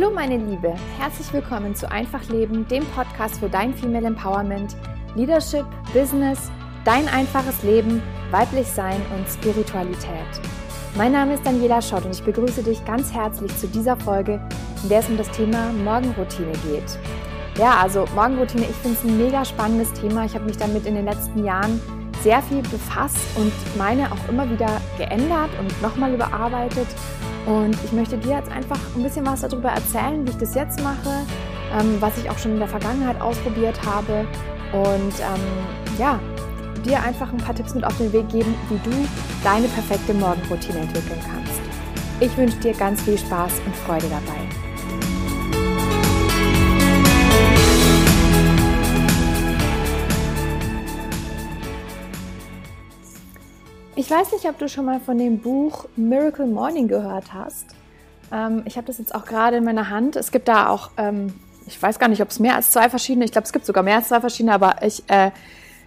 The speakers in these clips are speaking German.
Hallo meine Liebe, herzlich willkommen zu Einfach Leben, dem Podcast für dein Female Empowerment, Leadership, Business, dein einfaches Leben, weiblich Sein und Spiritualität. Mein Name ist Daniela Schott und ich begrüße dich ganz herzlich zu dieser Folge, in der es um das Thema Morgenroutine geht. Ja, also Morgenroutine, ich finde es ein mega spannendes Thema. Ich habe mich damit in den letzten Jahren sehr viel befasst und meine auch immer wieder geändert und nochmal überarbeitet. Und ich möchte dir jetzt einfach ein bisschen was darüber erzählen, wie ich das jetzt mache, ähm, was ich auch schon in der Vergangenheit ausprobiert habe und ähm, ja, dir einfach ein paar Tipps mit auf den Weg geben, wie du deine perfekte Morgenroutine entwickeln kannst. Ich wünsche dir ganz viel Spaß und Freude dabei. Ich weiß nicht, ob du schon mal von dem Buch Miracle Morning gehört hast. Ähm, ich habe das jetzt auch gerade in meiner Hand. Es gibt da auch, ähm, ich weiß gar nicht, ob es mehr als zwei verschiedene, ich glaube, es gibt sogar mehr als zwei verschiedene, aber ich äh,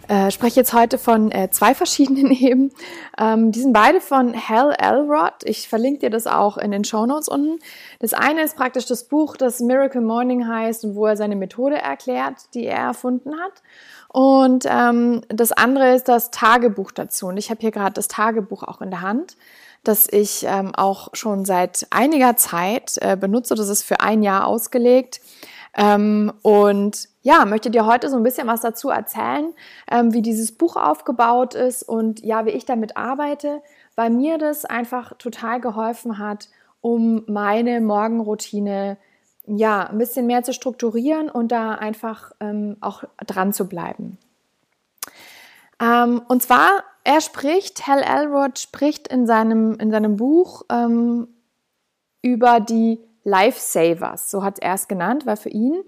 äh, spreche jetzt heute von äh, zwei verschiedenen eben. Ähm, die sind beide von Hal Elrod. Ich verlinke dir das auch in den Show Notes unten. Das eine ist praktisch das Buch, das Miracle Morning heißt und wo er seine Methode erklärt, die er erfunden hat. Und ähm, das andere ist das Tagebuch dazu. Und ich habe hier gerade das Tagebuch auch in der Hand, das ich ähm, auch schon seit einiger Zeit äh, benutze. Das ist für ein Jahr ausgelegt. Ähm, und ja, möchte dir heute so ein bisschen was dazu erzählen, ähm, wie dieses Buch aufgebaut ist und ja, wie ich damit arbeite, weil mir das einfach total geholfen hat, um meine Morgenroutine ja, ein bisschen mehr zu strukturieren und da einfach ähm, auch dran zu bleiben. Ähm, und zwar, er spricht, Hal Elrod spricht in seinem, in seinem Buch ähm, über die Lifesavers, so hat er es genannt, weil für ihn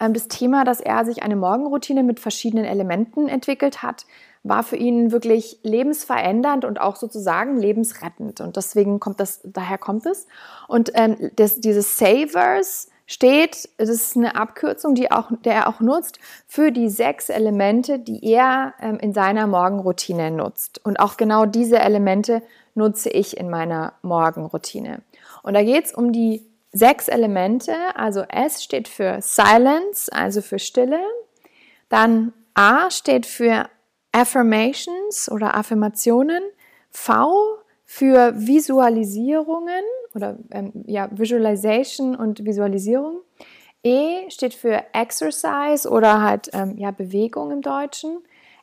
ähm, das Thema, dass er sich eine Morgenroutine mit verschiedenen Elementen entwickelt hat, war für ihn wirklich lebensverändernd und auch sozusagen lebensrettend. Und deswegen kommt das, daher kommt es. Und ähm, das, diese Savers, steht, das ist eine Abkürzung, die, auch, der er auch nutzt, für die sechs Elemente, die er ähm, in seiner Morgenroutine nutzt. Und auch genau diese Elemente nutze ich in meiner Morgenroutine. Und da geht es um die sechs Elemente. Also S steht für Silence, also für Stille. Dann A steht für Affirmations oder Affirmationen. V für Visualisierungen oder ähm, ja, Visualization und Visualisierung. E steht für Exercise oder halt ähm, ja, Bewegung im Deutschen.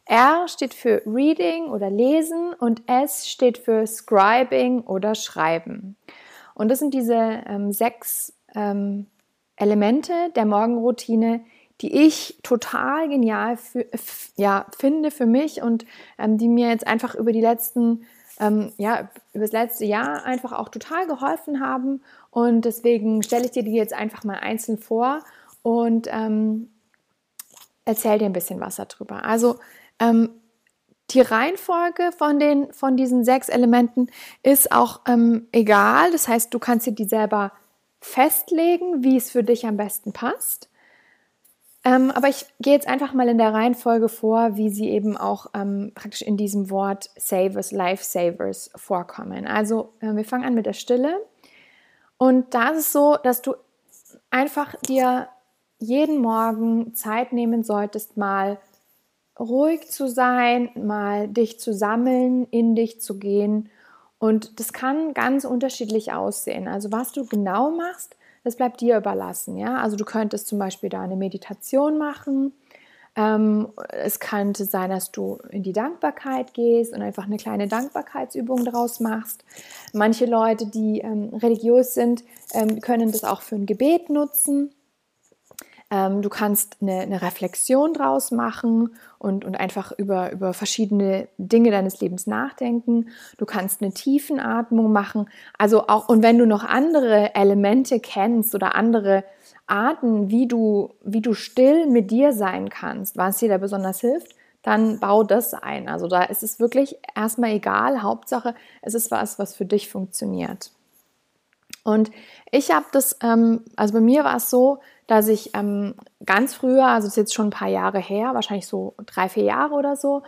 R steht für Reading oder Lesen und S steht für Scribing oder Schreiben. Und das sind diese ähm, sechs ähm, Elemente der Morgenroutine, die ich total genial für, ja, finde für mich und ähm, die mir jetzt einfach über die letzten ähm, ja, über das letzte Jahr einfach auch total geholfen haben. Und deswegen stelle ich dir die jetzt einfach mal einzeln vor und ähm, erzähle dir ein bisschen was darüber. Also ähm, die Reihenfolge von, den, von diesen sechs Elementen ist auch ähm, egal. Das heißt, du kannst dir die selber festlegen, wie es für dich am besten passt. Ähm, aber ich gehe jetzt einfach mal in der Reihenfolge vor, wie sie eben auch ähm, praktisch in diesem Wort Savers, Lifesavers vorkommen. Also äh, wir fangen an mit der Stille. Und da ist es so, dass du einfach dir jeden Morgen Zeit nehmen solltest, mal ruhig zu sein, mal dich zu sammeln, in dich zu gehen. Und das kann ganz unterschiedlich aussehen. Also was du genau machst, das bleibt dir überlassen. Ja? Also du könntest zum Beispiel da eine Meditation machen. Ähm, es könnte sein, dass du in die Dankbarkeit gehst und einfach eine kleine Dankbarkeitsübung daraus machst. Manche Leute, die ähm, religiös sind, ähm, können das auch für ein Gebet nutzen. Ähm, du kannst eine, eine, Reflexion draus machen und, und einfach über, über verschiedene Dinge deines Lebens nachdenken. Du kannst eine Tiefenatmung machen. Also auch, und wenn du noch andere Elemente kennst oder andere Arten, wie du, wie du still mit dir sein kannst, was dir da besonders hilft, dann bau das ein. Also da ist es wirklich erstmal egal. Hauptsache, es ist was, was für dich funktioniert. Und ich habe das, ähm, also bei mir war es so, dass ich ähm, ganz früher, also das ist jetzt schon ein paar Jahre her, wahrscheinlich so drei, vier Jahre oder so,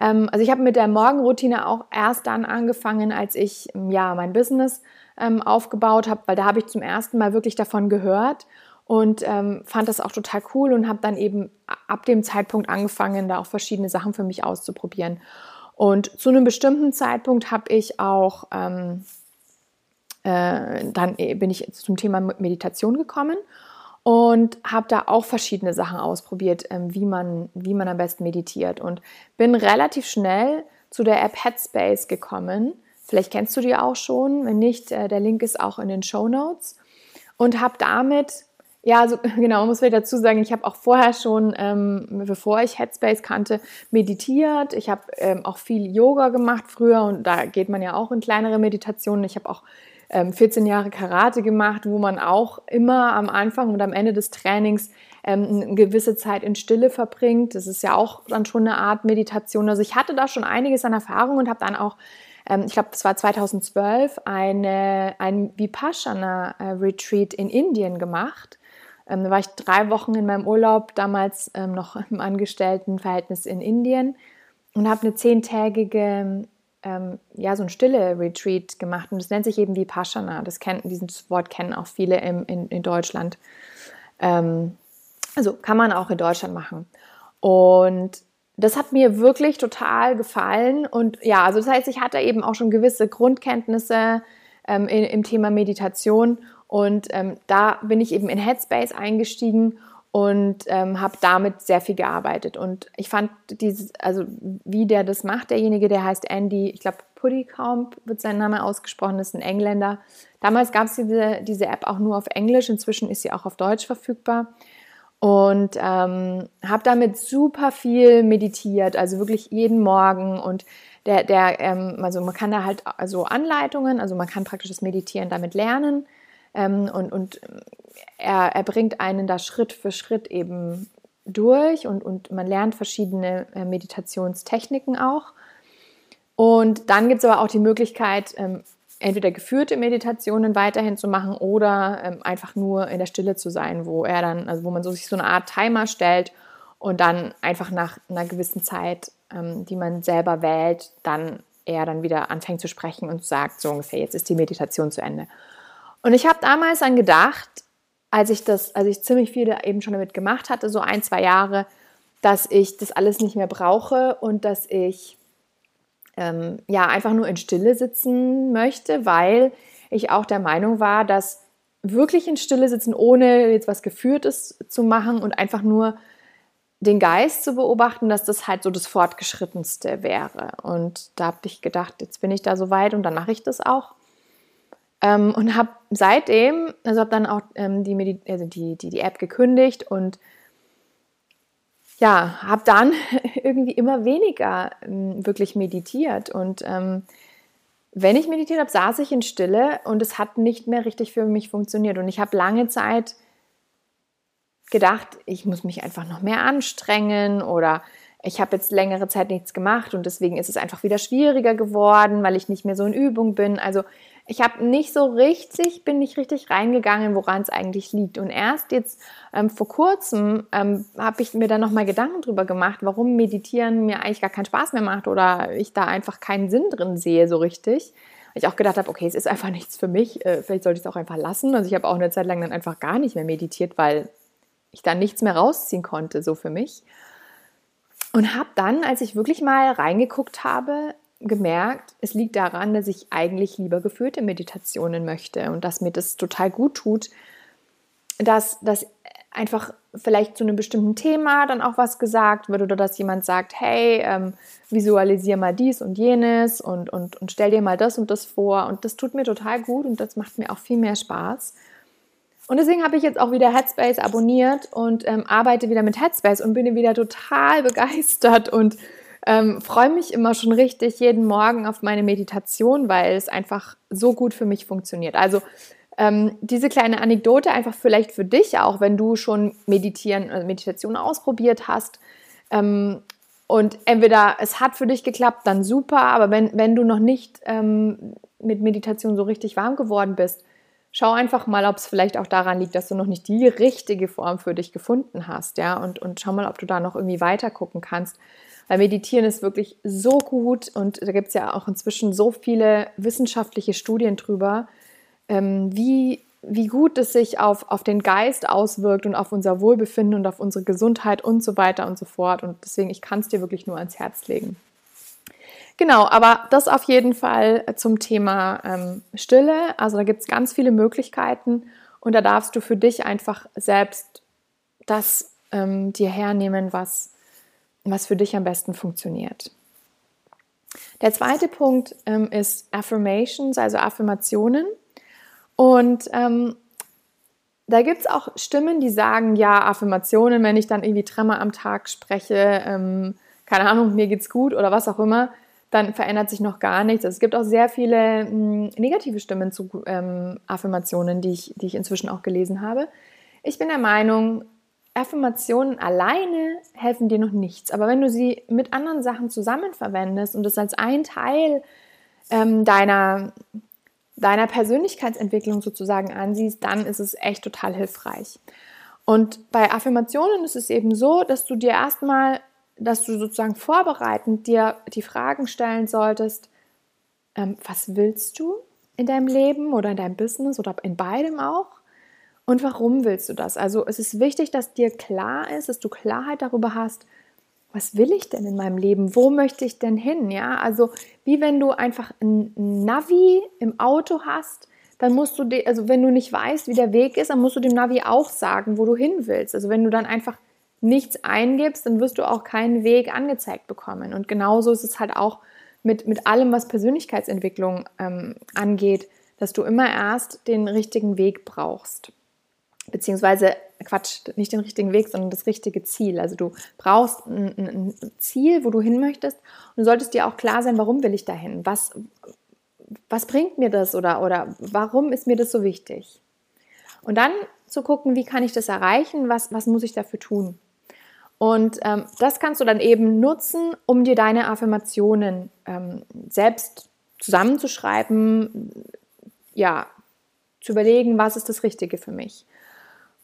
ähm, also ich habe mit der Morgenroutine auch erst dann angefangen, als ich ja mein Business ähm, aufgebaut habe, weil da habe ich zum ersten Mal wirklich davon gehört und ähm, fand das auch total cool und habe dann eben ab dem Zeitpunkt angefangen, da auch verschiedene Sachen für mich auszuprobieren. Und zu einem bestimmten Zeitpunkt habe ich auch, ähm, äh, dann bin ich zum Thema Meditation gekommen und habe da auch verschiedene Sachen ausprobiert, ähm, wie, man, wie man am besten meditiert und bin relativ schnell zu der App Headspace gekommen. Vielleicht kennst du die auch schon, wenn nicht, äh, der Link ist auch in den Show Notes und habe damit ja, also genau, muss ich dazu sagen, ich habe auch vorher schon, ähm, bevor ich Headspace kannte, meditiert. Ich habe ähm, auch viel Yoga gemacht früher und da geht man ja auch in kleinere Meditationen. Ich habe auch ähm, 14 Jahre Karate gemacht, wo man auch immer am Anfang und am Ende des Trainings ähm, eine gewisse Zeit in Stille verbringt. Das ist ja auch dann schon eine Art Meditation. Also ich hatte da schon einiges an Erfahrung und habe dann auch ähm, ich glaube, das war 2012, eine, ein Vipassana-Retreat in Indien gemacht. Ähm, da war ich drei Wochen in meinem Urlaub, damals ähm, noch im Angestelltenverhältnis in Indien und habe eine zehntägige ähm, ja, so ein stille Retreat gemacht und das nennt sich eben Vipassana. Das kennen, dieses Wort kennen auch viele im, in, in Deutschland. Ähm, also kann man auch in Deutschland machen. Und das hat mir wirklich total gefallen. Und ja, also das heißt, ich hatte eben auch schon gewisse Grundkenntnisse ähm, in, im Thema Meditation. Und ähm, da bin ich eben in Headspace eingestiegen und ähm, habe damit sehr viel gearbeitet. Und ich fand dieses, also wie der das macht, derjenige, der heißt Andy, ich glaube Puddycomb wird sein Name ausgesprochen, ist ein Engländer. Damals gab es diese, diese App auch nur auf Englisch, inzwischen ist sie auch auf Deutsch verfügbar. Und ähm, habe damit super viel meditiert, also wirklich jeden Morgen. Und der, der ähm, also man kann da halt also Anleitungen, also man kann praktisch das Meditieren damit lernen. Ähm, und und er, er bringt einen da Schritt für Schritt eben durch und, und man lernt verschiedene äh, Meditationstechniken auch. Und dann gibt es aber auch die Möglichkeit, ähm, entweder geführte Meditationen weiterhin zu machen oder ähm, einfach nur in der Stille zu sein, wo er dann, also wo man so sich so eine Art Timer stellt und dann einfach nach einer gewissen Zeit, ähm, die man selber wählt, dann er dann wieder anfängt zu sprechen und sagt so ungefähr, jetzt ist die Meditation zu Ende. Und ich habe damals dann gedacht, als ich das, als ich ziemlich viel eben schon damit gemacht hatte, so ein, zwei Jahre, dass ich das alles nicht mehr brauche und dass ich ähm, ja einfach nur in Stille sitzen möchte, weil ich auch der Meinung war, dass wirklich in Stille sitzen, ohne jetzt was Geführtes zu machen und einfach nur den Geist zu beobachten, dass das halt so das Fortgeschrittenste wäre. Und da habe ich gedacht, jetzt bin ich da so weit und dann mache ich das auch. Ähm, und habe seitdem, also habe dann auch ähm, die, Medi also die, die, die App gekündigt und ja, habe dann irgendwie immer weniger ähm, wirklich meditiert. Und ähm, wenn ich meditiert habe, saß ich in Stille und es hat nicht mehr richtig für mich funktioniert. Und ich habe lange Zeit gedacht, ich muss mich einfach noch mehr anstrengen oder ich habe jetzt längere Zeit nichts gemacht und deswegen ist es einfach wieder schwieriger geworden, weil ich nicht mehr so in Übung bin. Also ich habe nicht so richtig, bin nicht richtig reingegangen, woran es eigentlich liegt. Und erst jetzt ähm, vor kurzem ähm, habe ich mir dann nochmal Gedanken drüber gemacht, warum Meditieren mir eigentlich gar keinen Spaß mehr macht oder ich da einfach keinen Sinn drin sehe so richtig. Ich auch gedacht habe, okay, es ist einfach nichts für mich, äh, vielleicht sollte ich es auch einfach lassen. Also ich habe auch eine Zeit lang dann einfach gar nicht mehr meditiert, weil ich da nichts mehr rausziehen konnte, so für mich. Und habe dann, als ich wirklich mal reingeguckt habe, gemerkt, es liegt daran, dass ich eigentlich lieber geführte Meditationen möchte und dass mir das total gut tut, dass, dass einfach vielleicht zu einem bestimmten Thema dann auch was gesagt wird oder dass jemand sagt, hey, ähm, visualisier mal dies und jenes und, und, und stell dir mal das und das vor und das tut mir total gut und das macht mir auch viel mehr Spaß. Und deswegen habe ich jetzt auch wieder Headspace abonniert und ähm, arbeite wieder mit Headspace und bin wieder total begeistert und ähm, freue mich immer schon richtig jeden Morgen auf meine Meditation, weil es einfach so gut für mich funktioniert. Also ähm, diese kleine Anekdote einfach vielleicht für dich auch, wenn du schon Meditieren, äh, Meditation ausprobiert hast. Ähm, und entweder es hat für dich geklappt, dann super, aber wenn, wenn du noch nicht ähm, mit Meditation so richtig warm geworden bist, schau einfach mal, ob es vielleicht auch daran liegt, dass du noch nicht die richtige Form für dich gefunden hast, ja, und, und schau mal, ob du da noch irgendwie weiter gucken kannst. Weil Meditieren ist wirklich so gut und da gibt es ja auch inzwischen so viele wissenschaftliche Studien drüber, ähm, wie, wie gut es sich auf, auf den Geist auswirkt und auf unser Wohlbefinden und auf unsere Gesundheit und so weiter und so fort. Und deswegen, ich kann es dir wirklich nur ans Herz legen. Genau, aber das auf jeden Fall zum Thema ähm, Stille. Also da gibt es ganz viele Möglichkeiten und da darfst du für dich einfach selbst das ähm, dir hernehmen, was, was für dich am besten funktioniert. Der zweite Punkt ähm, ist Affirmations, also Affirmationen. Und ähm, da gibt es auch Stimmen, die sagen, ja, Affirmationen, wenn ich dann irgendwie dreimal am Tag spreche, ähm, keine Ahnung, mir geht's gut oder was auch immer, dann verändert sich noch gar nichts. Also es gibt auch sehr viele mh, hm, negative Stimmen zu ähm, Affirmationen, die ich, die ich inzwischen auch gelesen habe. Ich bin der Meinung, Affirmationen alleine helfen dir noch nichts. Aber wenn du sie mit anderen Sachen zusammen verwendest und das als ein Teil ähm, deiner, deiner Persönlichkeitsentwicklung sozusagen ansiehst, dann ist es echt total hilfreich. Und bei Affirmationen ist es eben so, dass du dir erstmal, dass du sozusagen vorbereitend dir die Fragen stellen solltest, ähm, was willst du in deinem Leben oder in deinem Business oder in beidem auch? Und warum willst du das? Also es ist wichtig, dass dir klar ist, dass du Klarheit darüber hast, was will ich denn in meinem Leben? Wo möchte ich denn hin? Ja, also wie wenn du einfach ein Navi im Auto hast, dann musst du, also wenn du nicht weißt, wie der Weg ist, dann musst du dem Navi auch sagen, wo du hin willst. Also wenn du dann einfach nichts eingibst, dann wirst du auch keinen Weg angezeigt bekommen. Und genauso ist es halt auch mit, mit allem, was Persönlichkeitsentwicklung ähm, angeht, dass du immer erst den richtigen Weg brauchst beziehungsweise Quatsch, nicht den richtigen Weg, sondern das richtige Ziel. Also du brauchst ein, ein, Ziel, wo du hin möchtest und du solltest dir auch klar sein, warum will ich dahin? Was, was bringt mir das oder, oder warum ist mir das so wichtig? Und dann zu gucken, wie kann ich das erreichen? Was, was muss ich dafür tun? Und ähm, das kannst du dann eben nutzen, um dir deine Affirmationen ähm, selbst zusammenzuschreiben, ja, zu überlegen, was ist das Richtige für mich.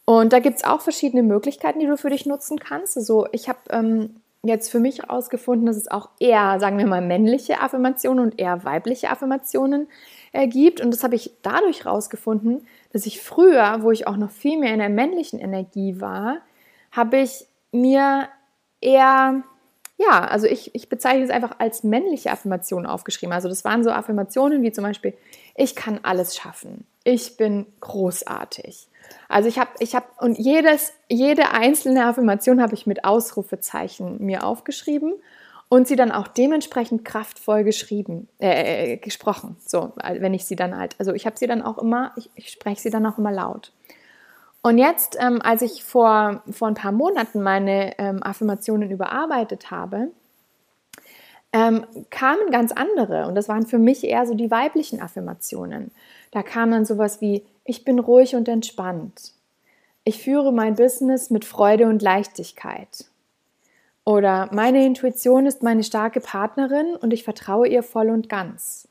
Und da gibt es auch verschiedene Möglichkeiten, die du für dich nutzen kannst. Also ich habe ähm, jetzt für mich herausgefunden, dass es auch eher, sagen wir mal, männliche Affirmationen und eher weibliche Affirmationen äh, gibt. Und das habe ich dadurch herausgefunden, dass ich früher, wo ich auch noch viel mehr in der männlichen Energie war, habe ich mir eher, ja, also ich, ich bezeichne es einfach als männliche Affirmationen aufgeschrieben. Also das waren so Affirmationen wie zum Beispiel, ich kann alles schaffen, ich bin großartig also ich habe, ich habe, und jedes, jede einzelne Affirmation habe ich mit Ausrufezeichen mir aufgeschrieben und sie dann auch dementsprechend kraftvoll geschrieben, äh, äh gesprochen. So, wenn ich sie dann halt, also ich habe sie dann auch immer, ich, ich spreche sie dann auch immer laut. Und jetzt, ähm, als ich vor, vor ein paar Monaten meine ähm, Affirmationen überarbeitet habe, ähm, kamen ganz andere und das waren für mich eher so die weiblichen Affirmationen. Da kam dann sowas wie, ich bin ruhig und entspannt. Ich führe mein Business mit Freude und Leichtigkeit. Oder meine Intuition ist meine starke Partnerin und ich vertraue ihr voll und ganz.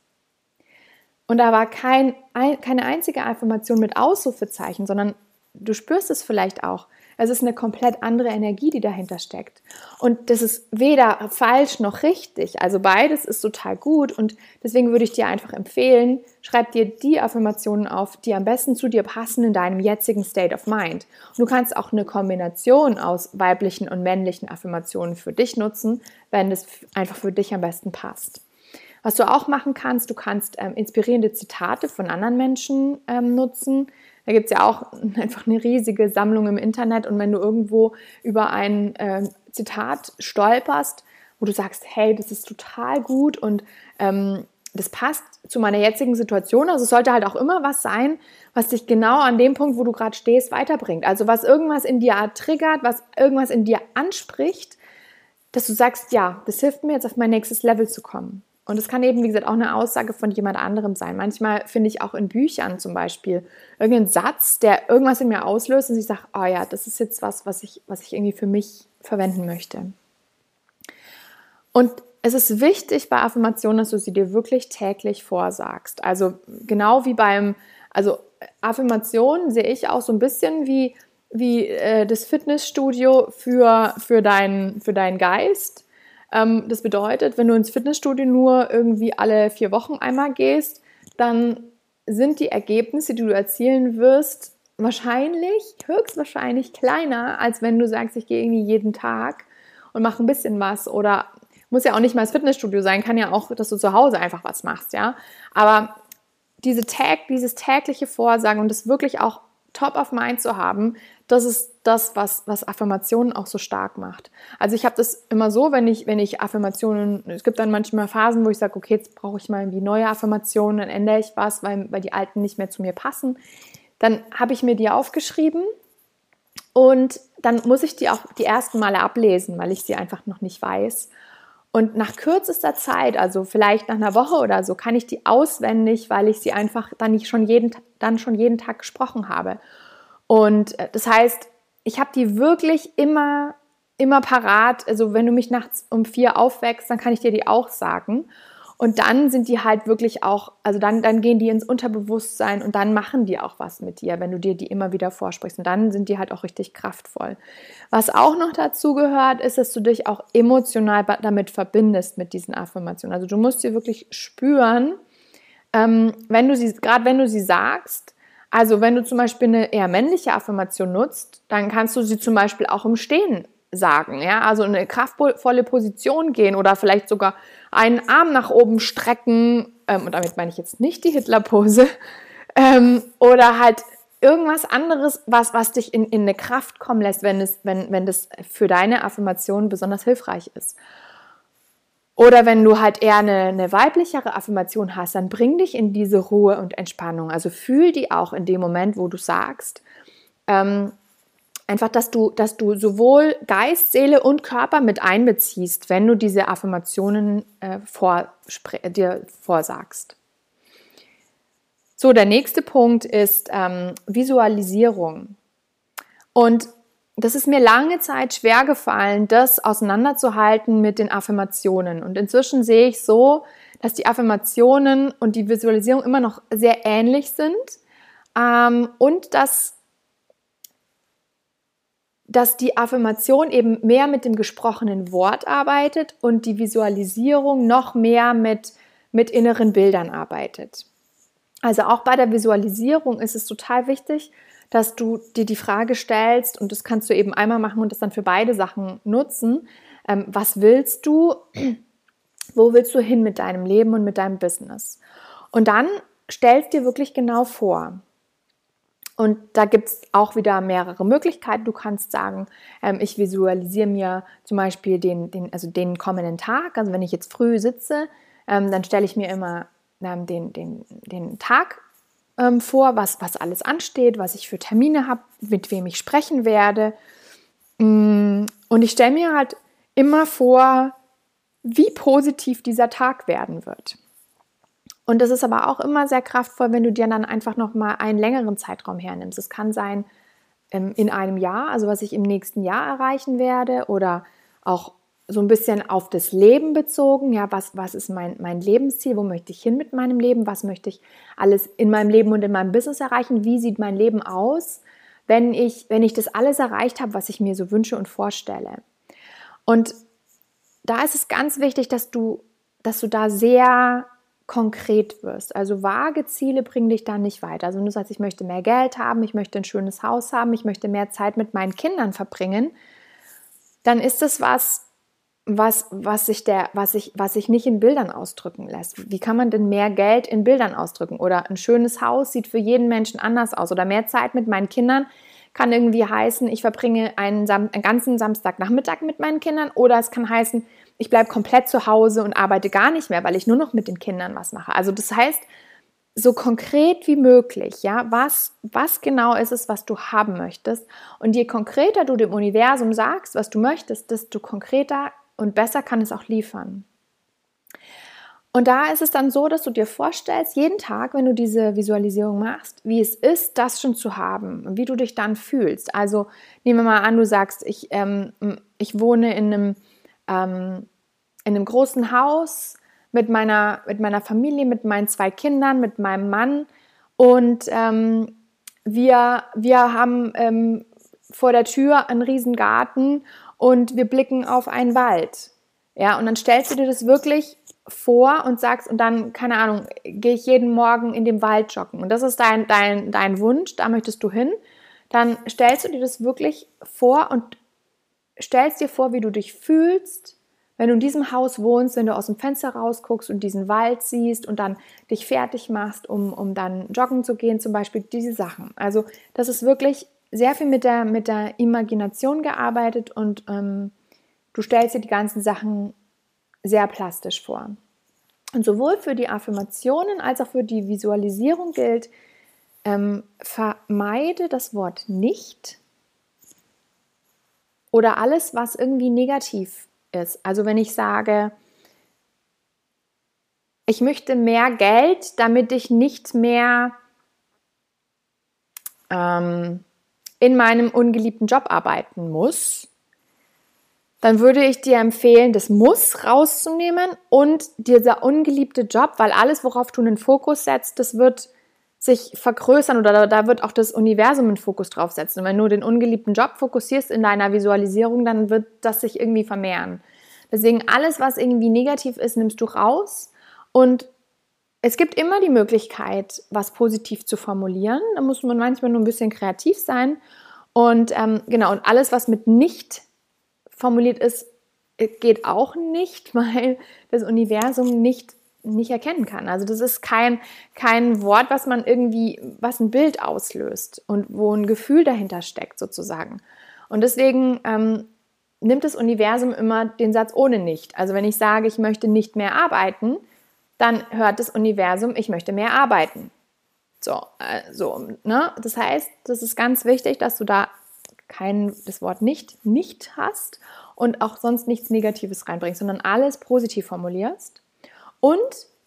Und da war kein, ein, keine einzige Affirmation mit Ausrufezeichen, sondern du spürst es vielleicht auch. Es ist eine komplett andere Energie, die dahinter steckt. Und das ist weder falsch noch richtig. Also beides ist total gut. Und deswegen würde ich dir einfach empfehlen, schreib dir die Affirmationen auf, die am besten zu dir passen in deinem jetzigen State of Mind. Und du kannst auch eine Kombination aus weiblichen und männlichen Affirmationen für dich nutzen, wenn es einfach für dich am besten passt. Was du auch machen kannst, du kannst ähm, inspirierende Zitate von anderen Menschen ähm, nutzen. Da gibt es ja auch einfach eine riesige Sammlung im Internet und wenn du irgendwo über ein äh, Zitat stolperst, wo du sagst, hey, das ist total gut und ähm, das passt zu meiner jetzigen Situation. Also es sollte halt auch immer was sein, was dich genau an dem Punkt, wo du gerade stehst, weiterbringt. Also was irgendwas in dir triggert, was irgendwas in dir anspricht, dass du sagst, ja, das hilft mir jetzt auf mein nächstes Level zu kommen. Und es kann eben, wie gesagt, auch eine Aussage von jemand anderem sein. Manchmal finde ich auch in Büchern zum Beispiel irgendeinen Satz, der irgendwas in mir auslöst und ich sage, oh ja, das ist jetzt was, was ich, was ich irgendwie für mich verwenden möchte. Und es ist wichtig bei Affirmationen, dass du sie dir wirklich täglich vorsagst. Also genau wie beim, also Affirmationen sehe ich auch so ein bisschen wie, wie äh, das Fitnessstudio für, für, dein, für deinen Geist das bedeutet, wenn du ins Fitnessstudio nur irgendwie alle vier Wochen einmal gehst, dann sind die Ergebnisse, die du erzielen wirst, wahrscheinlich, höchstwahrscheinlich kleiner, als wenn du sagst, ich gehe irgendwie jeden Tag und mache ein bisschen was oder muss ja auch nicht mal das Fitnessstudio sein, kann ja auch, dass du zu Hause einfach was machst, ja. Aber diese Tag, dieses tägliche Vorsagen und das wirklich auch top of mind zu haben, das ist das, was, was Affirmationen auch so stark macht. Also ich habe das immer so, wenn ich, wenn ich Affirmationen, es gibt dann manchmal Phasen, wo ich sage, okay, jetzt brauche ich mal irgendwie neue Affirmationen, dann ändere ich was, weil, weil die alten nicht mehr zu mir passen. Dann habe ich mir die aufgeschrieben und dann muss ich die auch die ersten Male ablesen, weil ich sie einfach noch nicht weiß. Und nach kürzester Zeit, also vielleicht nach einer Woche oder so, kann ich die auswendig, weil ich sie einfach dann nicht schon jeden, dann schon jeden Tag gesprochen habe. Und äh, das heißt, ich habe die wirklich immer, immer parat. Also wenn du mich nachts um vier aufwächst, dann kann ich dir die auch sagen. Und dann sind die halt wirklich auch, also dann, dann gehen die ins Unterbewusstsein und dann machen die auch was mit dir, wenn du dir die immer wieder vorsprichst. Und dann sind die halt auch richtig kraftvoll. Was auch noch dazu gehört, ist, dass du dich auch emotional damit verbindest mit diesen Affirmationen. Also du musst sie wirklich spüren, ähm, wenn du sie, gerade wenn du sie sagst, also wenn du zum Beispiel eine eher männliche Affirmation nutzt, dann kannst du sie zum Beispiel auch im Stehen sagen, ja, also eine kraftvolle Position gehen oder vielleicht sogar einen Arm nach oben strecken, ähm, und damit meine ich jetzt nicht die Hitlerpose, ähm, oder halt irgendwas anderes, was, was dich in, in eine Kraft kommen lässt, wenn, es, wenn, wenn das für deine Affirmation besonders hilfreich ist. Oder wenn du halt eher eine, eine weiblichere Affirmation hast, dann bring dich in diese Ruhe und Entspannung. Also fühl die auch in dem Moment, wo du sagst. Ähm, einfach, dass du, dass du sowohl Geist, Seele und Körper mit einbeziehst, wenn du diese Affirmationen äh, dir vorsagst. So, der nächste Punkt ist ähm, Visualisierung. Und das ist mir lange Zeit schwer gefallen, das auseinanderzuhalten mit den Affirmationen. Und inzwischen sehe ich so, dass die Affirmationen und die Visualisierung immer noch sehr ähnlich sind ähm, und dass, dass die Affirmation eben mehr mit dem gesprochenen Wort arbeitet und die Visualisierung noch mehr mit, mit inneren Bildern arbeitet. Also auch bei der Visualisierung ist es total wichtig, dass du dir die Frage stellst, und das kannst du eben einmal machen und das dann für beide Sachen nutzen, ähm, was willst du, wo willst du hin mit deinem Leben und mit deinem Business? Und dann stellst dir wirklich genau vor. Und da gibt es auch wieder mehrere Möglichkeiten. Du kannst sagen, ähm, ich visualisiere mir zum Beispiel den, den, also den kommenden Tag. Also wenn ich jetzt früh sitze, ähm, dann stelle ich mir immer ähm, den, den, den Tag ähm, vor, was, was alles ansteht, was ich für Termine habe, mit wem ich sprechen werde. Mm, und ich stelle mir halt immer vor, wie positiv dieser Tag werden wird. Und das ist aber auch immer sehr kraftvoll, wenn du dir dann einfach noch mal einen längeren Zeitraum hernimmst. Es kann sein ähm, in einem Jahr, also was ich im nächsten Jahr erreichen werde, oder auch so ein bisschen auf das Leben bezogen. Ja, was, was ist mein, mein Lebensziel? Wo möchte ich hin mit meinem Leben? Was möchte ich alles in meinem Leben und in meinem Business erreichen? Wie sieht mein Leben aus, wenn ich, wenn ich das alles erreicht habe, was ich mir so wünsche und vorstelle? Und da ist es ganz wichtig, dass du, dass du da sehr konkret wirst. Also vage Ziele bringen dich da nicht weiter. Also wenn du sagst, ich möchte mehr Geld haben, ich möchte ein schönes Haus haben, ich möchte mehr Zeit mit meinen Kindern verbringen, dann ist es was, was, was, sich der, was, sich, was sich nicht in Bildern ausdrücken lässt. Wie kann man denn mehr Geld in Bildern ausdrücken? Oder ein schönes Haus sieht für jeden Menschen anders aus. Oder mehr Zeit mit meinen Kindern kann irgendwie heißen, ich verbringe einen, Sam einen ganzen Samstagnachmittag mit meinen Kindern. Oder es kann heißen, ich bleibe komplett zu Hause und arbeite gar nicht mehr, weil ich nur noch mit den Kindern was mache. Also das heißt, so konkret wie möglich, ja, was, was genau ist es, was du haben möchtest. Und je konkreter du dem Universum sagst, was du möchtest, desto konkreter und besser kann es auch liefern. Und da ist es dann so, dass du dir vorstellst, jeden Tag, wenn du diese Visualisierung machst, wie es ist, das schon zu haben und wie du dich dann fühlst. Also nehmen wir mal an, du sagst, ich, ähm, ich wohne in einem, ähm, in einem großen Haus mit meiner, mit meiner Familie, mit meinen zwei Kindern, mit meinem Mann und ähm, wir, wir haben ähm, vor der Tür einen riesen Garten und wir blicken auf einen Wald. Ja, und dann stellst du dir das wirklich vor und sagst, und dann, keine Ahnung, gehe ich jeden Morgen in den Wald joggen. Und das ist dein, dein, dein Wunsch, da möchtest du hin. Dann stellst du dir das wirklich vor und stellst dir vor, wie du dich fühlst, wenn du in diesem Haus wohnst, wenn du aus dem Fenster rausguckst und diesen Wald siehst und dann dich fertig machst, um, um dann joggen zu gehen, zum Beispiel diese Sachen. Also das ist wirklich sehr viel mit der, mit der Imagination gearbeitet und ähm, du stellst dir die ganzen Sachen sehr plastisch vor. Und sowohl für die Affirmationen als auch für die Visualisierung gilt, ähm, vermeide das Wort nicht oder alles, was irgendwie negativ ist. Also wenn ich sage, ich möchte mehr Geld, damit ich nicht mehr ähm, in meinem ungeliebten Job arbeiten muss, dann würde ich dir empfehlen, das Muss rauszunehmen und dieser ungeliebte Job, weil alles, worauf du einen Fokus setzt, das wird sich vergrößern oder da wird auch das Universum einen Fokus drauf setzen. Und wenn du den ungeliebten Job fokussierst in deiner Visualisierung, dann wird das sich irgendwie vermehren. Deswegen alles, was irgendwie negativ ist, nimmst du raus und es gibt immer die Möglichkeit, was positiv zu formulieren. Da muss man manchmal nur ein bisschen kreativ sein. Und ähm, genau, und alles, was mit nicht formuliert ist, geht auch nicht, weil das Universum nicht, nicht erkennen kann. Also das ist kein, kein Wort, was man irgendwie, was ein Bild auslöst und wo ein Gefühl dahinter steckt sozusagen. Und deswegen ähm, nimmt das Universum immer den Satz ohne nicht. Also wenn ich sage, ich möchte nicht mehr arbeiten, dann hört das Universum, ich möchte mehr arbeiten. So, äh, so ne? Das heißt, das ist ganz wichtig, dass du da kein das Wort nicht nicht hast und auch sonst nichts Negatives reinbringst, sondern alles positiv formulierst und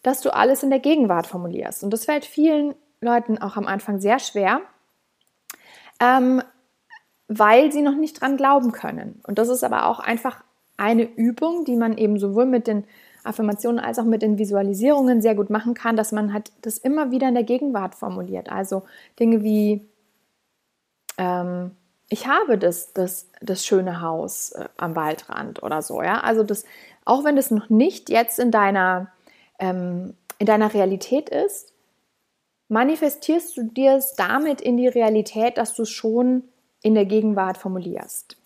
dass du alles in der Gegenwart formulierst. Und das fällt vielen Leuten auch am Anfang sehr schwer, ähm, weil sie noch nicht dran glauben können. Und das ist aber auch einfach eine Übung, die man eben sowohl mit den Affirmationen als auch mit den Visualisierungen sehr gut machen kann, dass man halt das immer wieder in der Gegenwart formuliert. Also Dinge wie ähm, ich habe das, das, das schöne Haus äh, am Waldrand oder so, ja. Also das, auch wenn das noch nicht jetzt in deiner, ähm, in deiner Realität ist, manifestierst du dir es damit in die Realität, dass du es schon in der Gegenwart formulierst.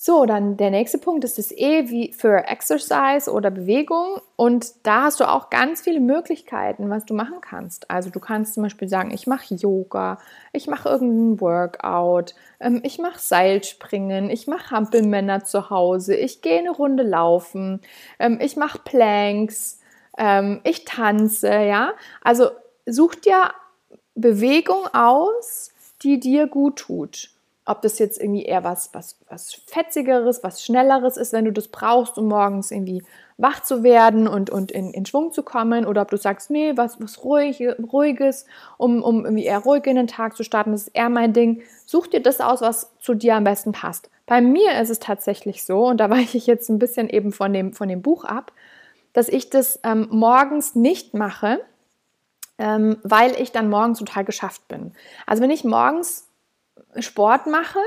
So, dann der nächste Punkt ist das E wie für Exercise oder Bewegung. Und da hast du auch ganz viele Möglichkeiten, was du machen kannst. Also du kannst zum Beispiel sagen, ich mache Yoga, ich mache irgendeinen Workout, ähm, ich mache Seilspringen, ich mache Hampelmänner zu Hause, ich gehe eine Runde laufen, ähm, ich mache Planks, ähm, ich tanze, ja. Also such dir Bewegung aus, die dir gut tut ob das jetzt irgendwie eher was, was, was Fetzigeres, was Schnelleres ist, wenn du das brauchst, um morgens irgendwie wach zu werden und, und in, in Schwung zu kommen, oder ob du sagst, nee, was, was ruhig, Ruhiges, um, um irgendwie eher ruhig in den Tag zu starten, das ist eher mein Ding. Such dir das aus, was zu dir am besten passt. Bei mir ist es tatsächlich so, und da weiche ich jetzt ein bisschen eben von dem, von dem Buch ab, dass ich das ähm, morgens nicht mache, ähm, weil ich dann morgens total geschafft bin. Also wenn ich morgens Sport mache,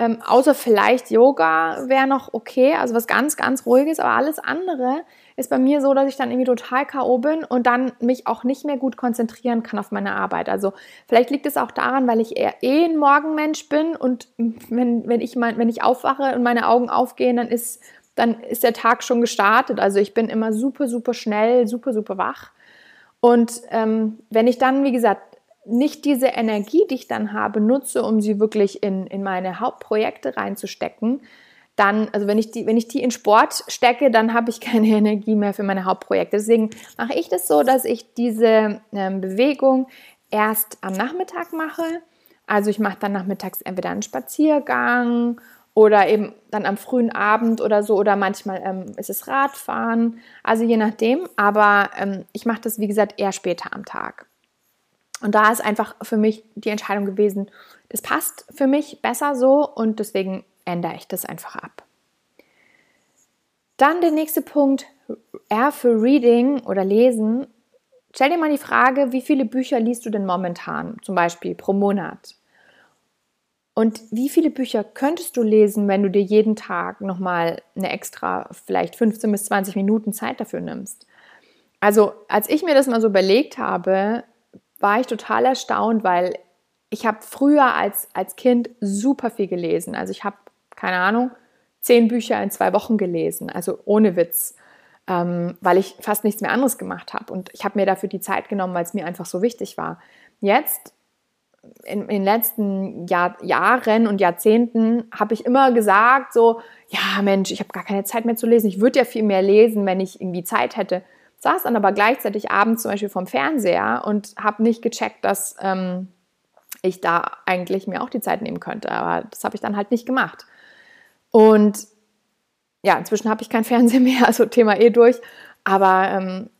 ähm, außer vielleicht Yoga wäre noch okay, also was ganz, ganz ruhiges, aber alles andere ist bei mir so, dass ich dann irgendwie total K.O. bin und dann mich auch nicht mehr gut konzentrieren kann auf meine Arbeit. Also vielleicht liegt es auch daran, weil ich eher eh ein Morgenmensch bin und wenn, wenn, ich, mein, wenn ich aufwache und meine Augen aufgehen, dann ist, dann ist der Tag schon gestartet. Also ich bin immer super, super schnell, super, super wach. Und ähm, wenn ich dann, wie gesagt, nicht diese Energie, die ich dann habe, nutze, um sie wirklich in, in meine Hauptprojekte reinzustecken, dann, also wenn ich die, wenn ich die in Sport stecke, dann habe ich keine Energie mehr für meine Hauptprojekte. Deswegen mache ich das so, dass ich diese ähm, Bewegung erst am Nachmittag mache. Also ich mache dann nachmittags entweder einen Spaziergang oder eben dann am frühen Abend oder so oder manchmal ähm, ist es Radfahren, also je nachdem. Aber ähm, ich mache das, wie gesagt, eher später am Tag. Und da ist einfach für mich die Entscheidung gewesen, das passt für mich besser so und deswegen ändere ich das einfach ab. Dann der nächste Punkt, R für Reading oder Lesen. Stell dir mal die Frage, wie viele Bücher liest du denn momentan, zum Beispiel pro Monat? Und wie viele Bücher könntest du lesen, wenn du dir jeden Tag nochmal eine extra, vielleicht 15 bis 20 Minuten Zeit dafür nimmst? Also, als ich mir das mal so überlegt habe, war ich total erstaunt, weil ich habe früher als, als Kind super viel gelesen. Also ich habe, keine Ahnung, zehn Bücher in zwei Wochen gelesen, also ohne Witz, ähm, weil ich fast nichts mehr anderes gemacht habe. Und ich habe mir dafür die Zeit genommen, weil es mir einfach so wichtig war. Jetzt, in, in den letzten Jahr, Jahren und Jahrzehnten, habe ich immer gesagt, so, ja Mensch, ich habe gar keine Zeit mehr zu lesen. Ich würde ja viel mehr lesen, wenn ich irgendwie Zeit hätte. Saß dann aber gleichzeitig abends zum Beispiel vom Fernseher und habe nicht gecheckt, dass... Ähm, ich da eigentlich mir auch die Zeit nehmen könnte. Aber das habe ich dann halt nicht gemacht. Und ja, inzwischen habe ich kein Fernseher mehr, also Thema eh durch. Aber ähm,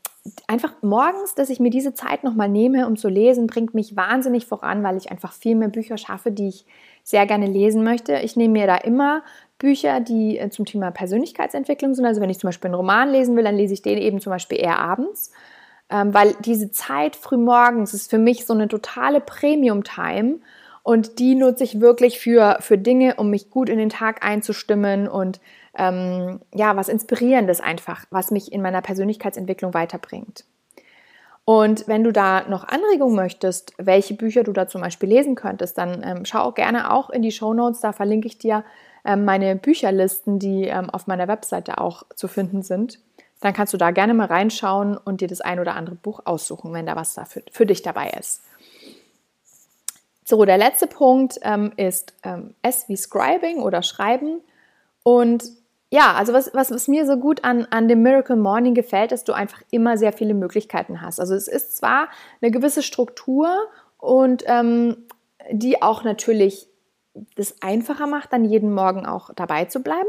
einfach morgens, dass ich mir diese Zeit nochmal nehme, um zu lesen, bringt mich wahnsinnig voran, weil ich einfach viel mehr Bücher schaffe, die ich sehr gerne lesen möchte. Ich nehme mir da immer Bücher, die äh, zum Thema Persönlichkeitsentwicklung sind. Also wenn ich zum Beispiel einen Roman lesen will, dann lese ich den eben zum Beispiel eher abends ähm, weil diese Zeit frühmorgens ist für mich so eine totale Premium-Time und die nutze ich wirklich für, für Dinge, um mich gut in den Tag einzustimmen und ähm, ja, was Inspirierendes einfach, was mich in meiner Persönlichkeitsentwicklung weiterbringt. Und wenn du da noch Anregungen möchtest, welche Bücher du da zum Beispiel lesen könntest, dann ähm, schau gerne auch in die Show Notes. Da verlinke ich dir meine Bücherlisten, die ähm, auf meiner Webseite auch zu finden sind dann kannst du da gerne mal reinschauen und dir das ein oder andere Buch aussuchen, wenn da was da für, für dich dabei ist. So, der letzte Punkt ähm, ist ähm, S wie Scribing oder Schreiben. Und ja, also was, was, was mir so gut an, an dem Miracle Morning gefällt, dass du einfach immer sehr viele Möglichkeiten hast. Also es ist zwar eine gewisse Struktur und ähm, die auch natürlich das einfacher macht, dann jeden Morgen auch dabei zu bleiben.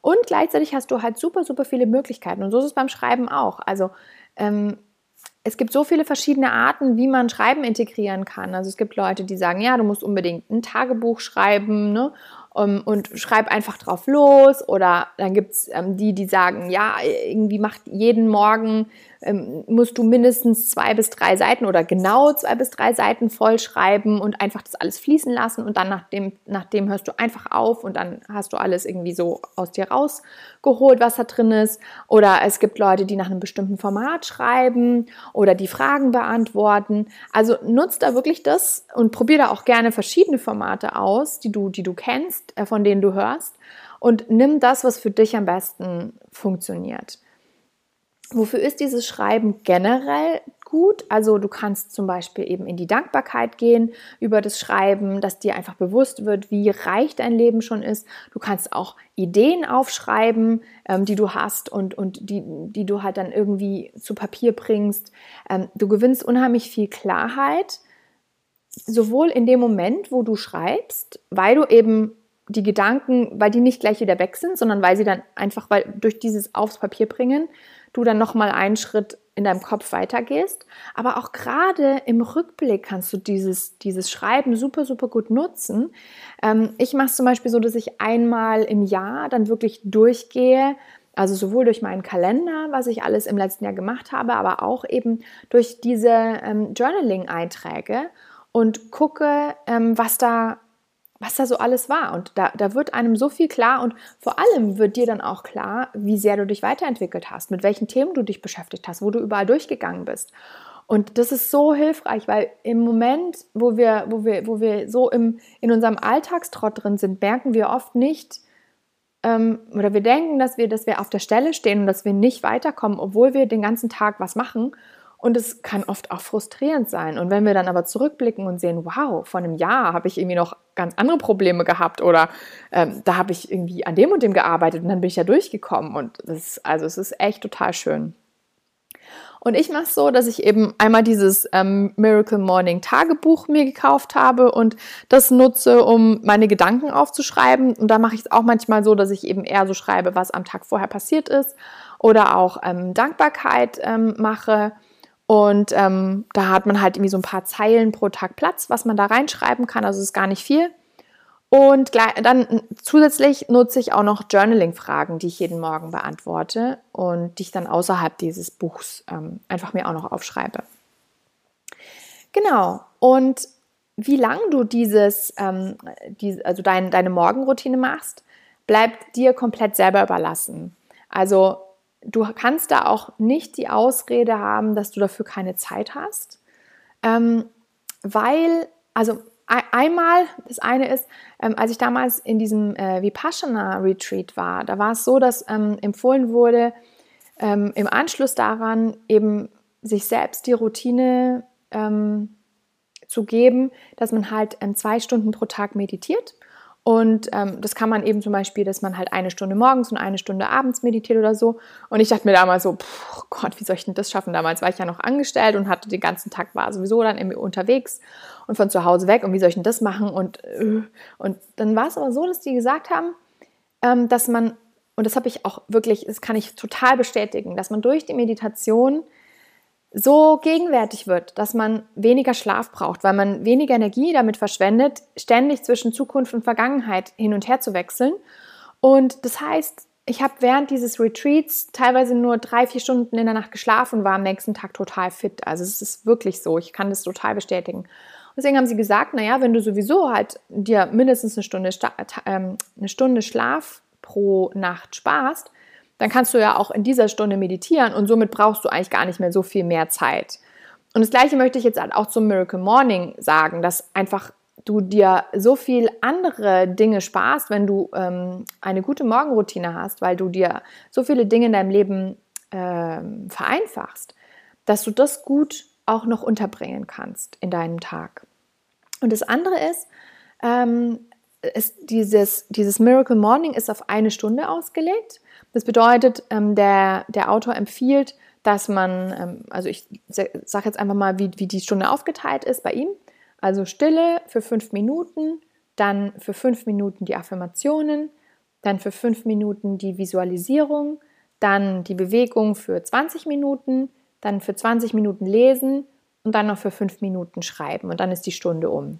Und gleichzeitig hast du halt super, super viele Möglichkeiten. Und so ist es beim Schreiben auch. Also ähm, es gibt so viele verschiedene Arten, wie man Schreiben integrieren kann. Also es gibt Leute, die sagen, ja, du musst unbedingt ein Tagebuch schreiben ne? um, und schreib einfach drauf los. Oder dann gibt es ähm, die, die sagen, ja, irgendwie macht jeden Morgen ähm, musst du mindestens zwei bis drei Seiten oder genau zwei bis drei Seiten voll schreiben und einfach das alles fließen lassen und dann nach dem, nach dem hörst du einfach auf und dann hast du alles irgendwie so aus dir rausgeholt, was da drin ist. Oder es gibt Leute, die nach einem bestimmten Format schreiben oder die Fragen beantworten. Also nutzt da wirklich das und probier da auch gerne verschiedene Formate aus, die du, die du kennst, äh, von denen du hörst und nimm das, was für dich am besten funktioniert. Wofür ist dieses Schreiben generell gut? Also du kannst zum Beispiel eben in die Dankbarkeit gehen über das Schreiben, dass dir einfach bewusst wird, wie reich dein Leben schon ist. Du kannst auch Ideen aufschreiben, ähm, die du hast und, und die, die du halt dann irgendwie zu Papier bringst. Ähm, du gewinnst unheimlich viel Klarheit, sowohl in dem Moment, wo du schreibst, weil du eben die Gedanken, weil die nicht gleich wieder weg sind, sondern weil sie dann einfach, weil durch dieses aufs Papier bringen, du dann nochmal einen Schritt in deinem Kopf weitergehst. Aber auch gerade im Rückblick kannst du dieses, dieses Schreiben super, super gut nutzen. Ähm, ich mache es zum Beispiel so, dass ich einmal im Jahr dann wirklich durchgehe, also sowohl durch meinen Kalender, was ich alles im letzten Jahr gemacht habe, aber auch eben durch diese ähm, Journaling-Einträge und gucke, ähm, was da was da so alles war. Und da, da wird einem so viel klar und vor allem wird dir dann auch klar, wie sehr du dich weiterentwickelt hast, mit welchen Themen du dich beschäftigt hast, wo du überall durchgegangen bist. Und das ist so hilfreich, weil im Moment, wo wir, wo wir, wo wir so im, in unserem Alltagstrott drin sind, merken wir oft nicht, ähm, oder wir denken, dass wir, dass wir auf der Stelle stehen und dass wir nicht weiterkommen, obwohl wir den ganzen Tag was machen. Und es kann oft auch frustrierend sein. Und wenn wir dann aber zurückblicken und sehen, wow, vor einem Jahr habe ich irgendwie noch ganz andere Probleme gehabt oder ähm, da habe ich irgendwie an dem und dem gearbeitet und dann bin ich ja durchgekommen. Und das ist, also es ist echt total schön. Und ich mache es so, dass ich eben einmal dieses ähm, Miracle Morning Tagebuch mir gekauft habe und das nutze, um meine Gedanken aufzuschreiben. Und da mache ich es auch manchmal so, dass ich eben eher so schreibe, was am Tag vorher passiert ist oder auch ähm, Dankbarkeit ähm, mache und ähm, da hat man halt irgendwie so ein paar Zeilen pro Tag Platz, was man da reinschreiben kann. Also ist gar nicht viel. Und dann zusätzlich nutze ich auch noch Journaling-Fragen, die ich jeden Morgen beantworte und die ich dann außerhalb dieses Buchs ähm, einfach mir auch noch aufschreibe. Genau. Und wie lang du dieses, ähm, die, also dein, deine Morgenroutine machst, bleibt dir komplett selber überlassen. Also du kannst da auch nicht die Ausrede haben, dass du dafür keine Zeit hast, ähm, weil, also einmal, das eine ist, ähm, als ich damals in diesem äh, Vipassana-Retreat war, da war es so, dass ähm, empfohlen wurde, ähm, im Anschluss daran eben sich selbst die Routine ähm, zu geben, dass man halt ähm, zwei Stunden pro Tag meditiert. Und ähm, das kann man eben zum Beispiel, dass man halt eine Stunde morgens und eine Stunde abends meditiert oder so. Und ich dachte mir damals so, oh Gott, wie soll ich denn das schaffen? Damals war ich ja noch angestellt und hatte den ganzen Tag, war sowieso dann irgendwie unterwegs und von zu Hause weg. Und wie soll ich denn das machen? Und, äh, und dann war es aber so, dass die gesagt haben, ähm, dass man, und das habe ich auch wirklich, das kann ich total bestätigen, dass man durch die Meditation so gegenwärtig wird, dass man weniger Schlaf braucht, weil man weniger Energie damit verschwendet, ständig zwischen Zukunft und Vergangenheit hin und her zu wechseln. Und das heißt, ich habe während dieses Retreats teilweise nur drei, vier Stunden in der Nacht geschlafen und war am nächsten Tag total fit. Also es ist wirklich so, ich kann das total bestätigen. Deswegen haben sie gesagt, naja, wenn du sowieso halt dir mindestens eine Stunde, ähm, eine Stunde Schlaf pro Nacht sparst, dann kannst du ja auch in dieser Stunde meditieren und somit brauchst du eigentlich gar nicht mehr so viel mehr Zeit. Und das gleiche möchte ich jetzt halt auch zum Miracle Morning sagen, dass einfach du dir so viel andere Dinge sparst, wenn du ähm, eine gute Morgenroutine hast, weil du dir so viele Dinge in deinem Leben ähm, vereinfachst, dass du das gut auch noch unterbringen kannst in deinem Tag. Und das andere ist, ähm, ist dieses, dieses Miracle Morning ist auf eine Stunde ausgelegt. Das bedeutet, ähm, der, der Autor empfiehlt, dass man, ähm, also ich sage jetzt einfach mal, wie, wie die Stunde aufgeteilt ist bei ihm. Also Stille für fünf Minuten, dann für fünf Minuten die Affirmationen, dann für fünf Minuten die Visualisierung, dann die Bewegung für 20 Minuten, dann für 20 Minuten lesen und dann noch für fünf Minuten schreiben und dann ist die Stunde um.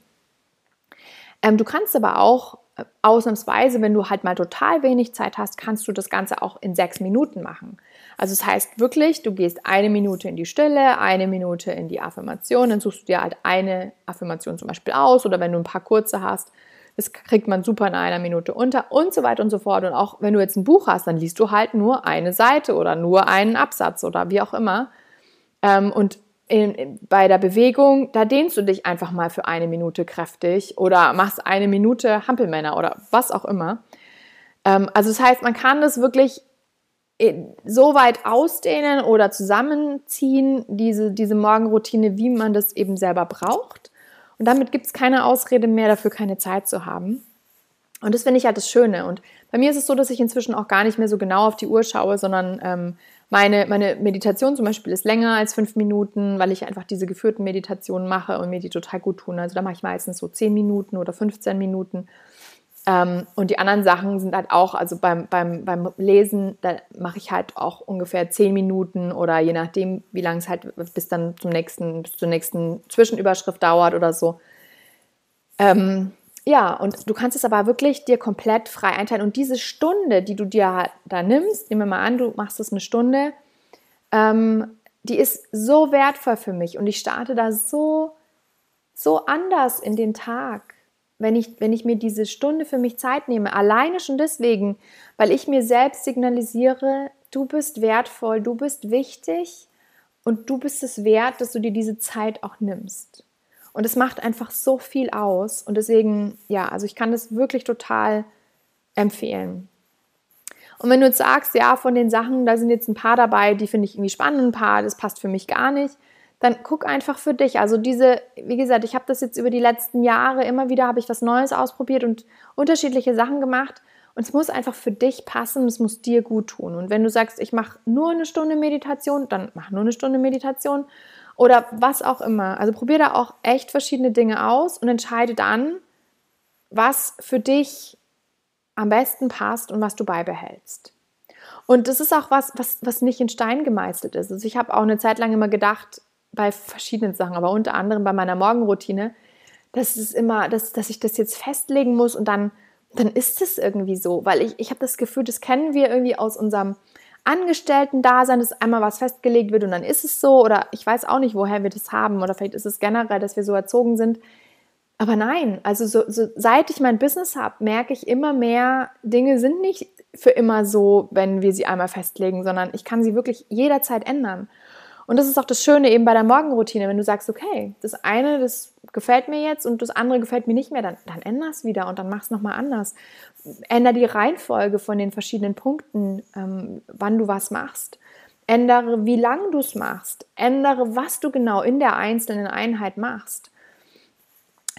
Ähm, du kannst aber auch ausnahmsweise, wenn du halt mal total wenig Zeit hast, kannst du das Ganze auch in sechs Minuten machen. Also es das heißt wirklich, du gehst eine Minute in die Stille, eine Minute in die Affirmation, dann suchst du dir halt eine Affirmation zum Beispiel aus oder wenn du ein paar kurze hast, das kriegt man super in einer Minute unter und so weiter und so fort. Und auch wenn du jetzt ein Buch hast, dann liest du halt nur eine Seite oder nur einen Absatz oder wie auch immer. Ähm, und in, bei der Bewegung, da dehnst du dich einfach mal für eine Minute kräftig oder machst eine Minute Hampelmänner oder was auch immer. Ähm, also das heißt, man kann das wirklich äh, so weit ausdehnen oder zusammenziehen, diese, diese Morgenroutine, wie man das eben selber braucht. Und damit gibt es keine Ausrede mehr, dafür keine Zeit zu haben. Und das finde ich halt das Schöne. Und bei mir ist es so, dass ich inzwischen auch gar nicht mehr so genau auf die Uhr schaue, sondern ähm, meine, meine Meditation zum Beispiel ist länger als fünf Minuten, weil ich einfach diese geführten Meditationen mache und mir die total gut tun. Also da mache ich meistens so zehn Minuten oder 15 Minuten. Ähm, und die anderen Sachen sind halt auch, also beim, beim, beim Lesen, da mache ich halt auch ungefähr zehn Minuten oder je nachdem, wie lange es halt bis dann zum nächsten, bis zur nächsten Zwischenüberschrift dauert oder so. Ähm, ja, und du kannst es aber wirklich dir komplett frei einteilen. Und diese Stunde, die du dir da nimmst, nehmen wir mal an, du machst es eine Stunde, ähm, die ist so wertvoll für mich und ich starte da so, so anders in den Tag, wenn ich, wenn ich mir diese Stunde für mich Zeit nehme. Alleine schon deswegen, weil ich mir selbst signalisiere, du bist wertvoll, du bist wichtig und du bist es wert, dass du dir diese Zeit auch nimmst. Und es macht einfach so viel aus. Und deswegen, ja, also ich kann das wirklich total empfehlen. Und wenn du jetzt sagst, ja, von den Sachen, da sind jetzt ein paar dabei, die finde ich irgendwie spannend, ein paar, das passt für mich gar nicht, dann guck einfach für dich. Also diese, wie gesagt, ich habe das jetzt über die letzten Jahre immer wieder, habe ich was Neues ausprobiert und unterschiedliche Sachen gemacht. Und es muss einfach für dich passen, es muss dir gut tun. Und wenn du sagst, ich mache nur eine Stunde Meditation, dann mach nur eine Stunde Meditation oder was auch immer. Also probier da auch echt verschiedene Dinge aus und entscheide dann, was für dich am besten passt und was du beibehältst. Und das ist auch was, was, was nicht in Stein gemeißelt ist. Also ich habe auch eine Zeit lang immer gedacht, bei verschiedenen Sachen, aber unter anderem bei meiner Morgenroutine, dass es immer, dass, dass ich das jetzt festlegen muss und dann, dann ist es irgendwie so. Weil ich, ich habe das Gefühl, das kennen wir irgendwie aus unserem Angestellten-Dasein, dass einmal was festgelegt wird und dann ist es so. Oder ich weiß auch nicht, woher wir das haben. Oder vielleicht ist es generell, dass wir so erzogen sind. aber nein, also so, so, seit ich mein Business habe, merke ich immer mehr, Dinge sind nicht für immer so, wenn wir sie einmal festlegen, sondern ich kann sie wirklich jederzeit ändern. Und das ist auch das Schöne eben bei der Morgenroutine, wenn du sagst, okay, das eine, das gefällt mir jetzt und das andere gefällt mir nicht mehr, dann, dann änder es wieder und dann mach es nochmal anders. Änder die Reihenfolge von den verschiedenen Punkten, ähm, wann du was machst. Ändere, wie lang du es machst. Ändere, was du genau in der einzelnen Einheit machst.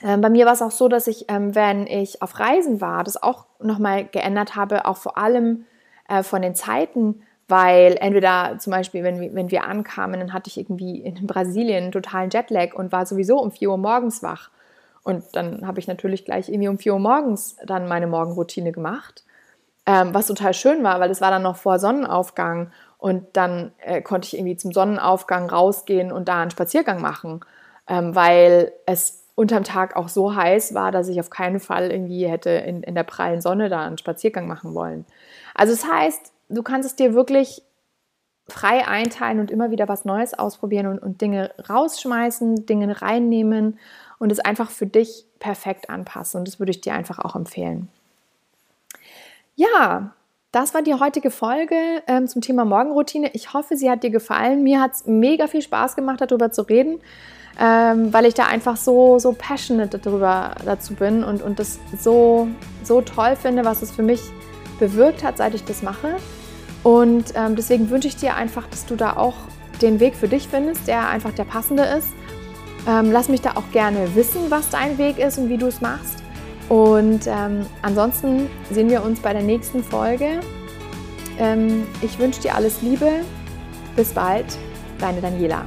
Ähm, bei mir war es auch so, dass ich, ähm, wenn ich auf Reisen war, das auch nochmal geändert habe, auch vor allem äh, von den Zeiten, weil entweder zum Beispiel, wenn wir, wenn wir ankamen, dann hatte ich irgendwie in Brasilien einen totalen Jetlag und war sowieso um 4 Uhr morgens wach. Und dann habe ich natürlich gleich irgendwie um 4 Uhr morgens dann meine Morgenroutine gemacht, ähm, was total schön war, weil es war dann noch vor Sonnenaufgang und dann äh, konnte ich irgendwie zum Sonnenaufgang rausgehen und da einen Spaziergang machen, ähm, weil es unterm Tag auch so heiß war, dass ich auf keinen Fall irgendwie hätte in, in der prallen Sonne da einen Spaziergang machen wollen. Also es das heißt, du kannst es dir wirklich frei einteilen und immer wieder was Neues ausprobieren und, und Dinge rausschmeißen, Dinge reinnehmen und es einfach für dich perfekt anpassen. Und das würde ich dir einfach auch empfehlen. Ja, das war die heutige Folge ähm, zum Thema Morgenroutine. Ich hoffe, sie hat dir gefallen. Mir hat es mega viel Spaß gemacht, darüber zu reden, ähm, weil ich da einfach so, so passionate darüber dazu bin und, und das so, so toll finde, was es für mich bewirkt hat, seit ich das mache. Und ähm, deswegen wünsche ich dir einfach, dass du da auch den Weg für dich findest, der einfach der passende ist. Ähm, lass mich da auch gerne wissen, was dein Weg ist und wie du es machst. Und ähm, ansonsten sehen wir uns bei der nächsten Folge. Ähm, ich wünsche dir alles Liebe. Bis bald, deine Daniela.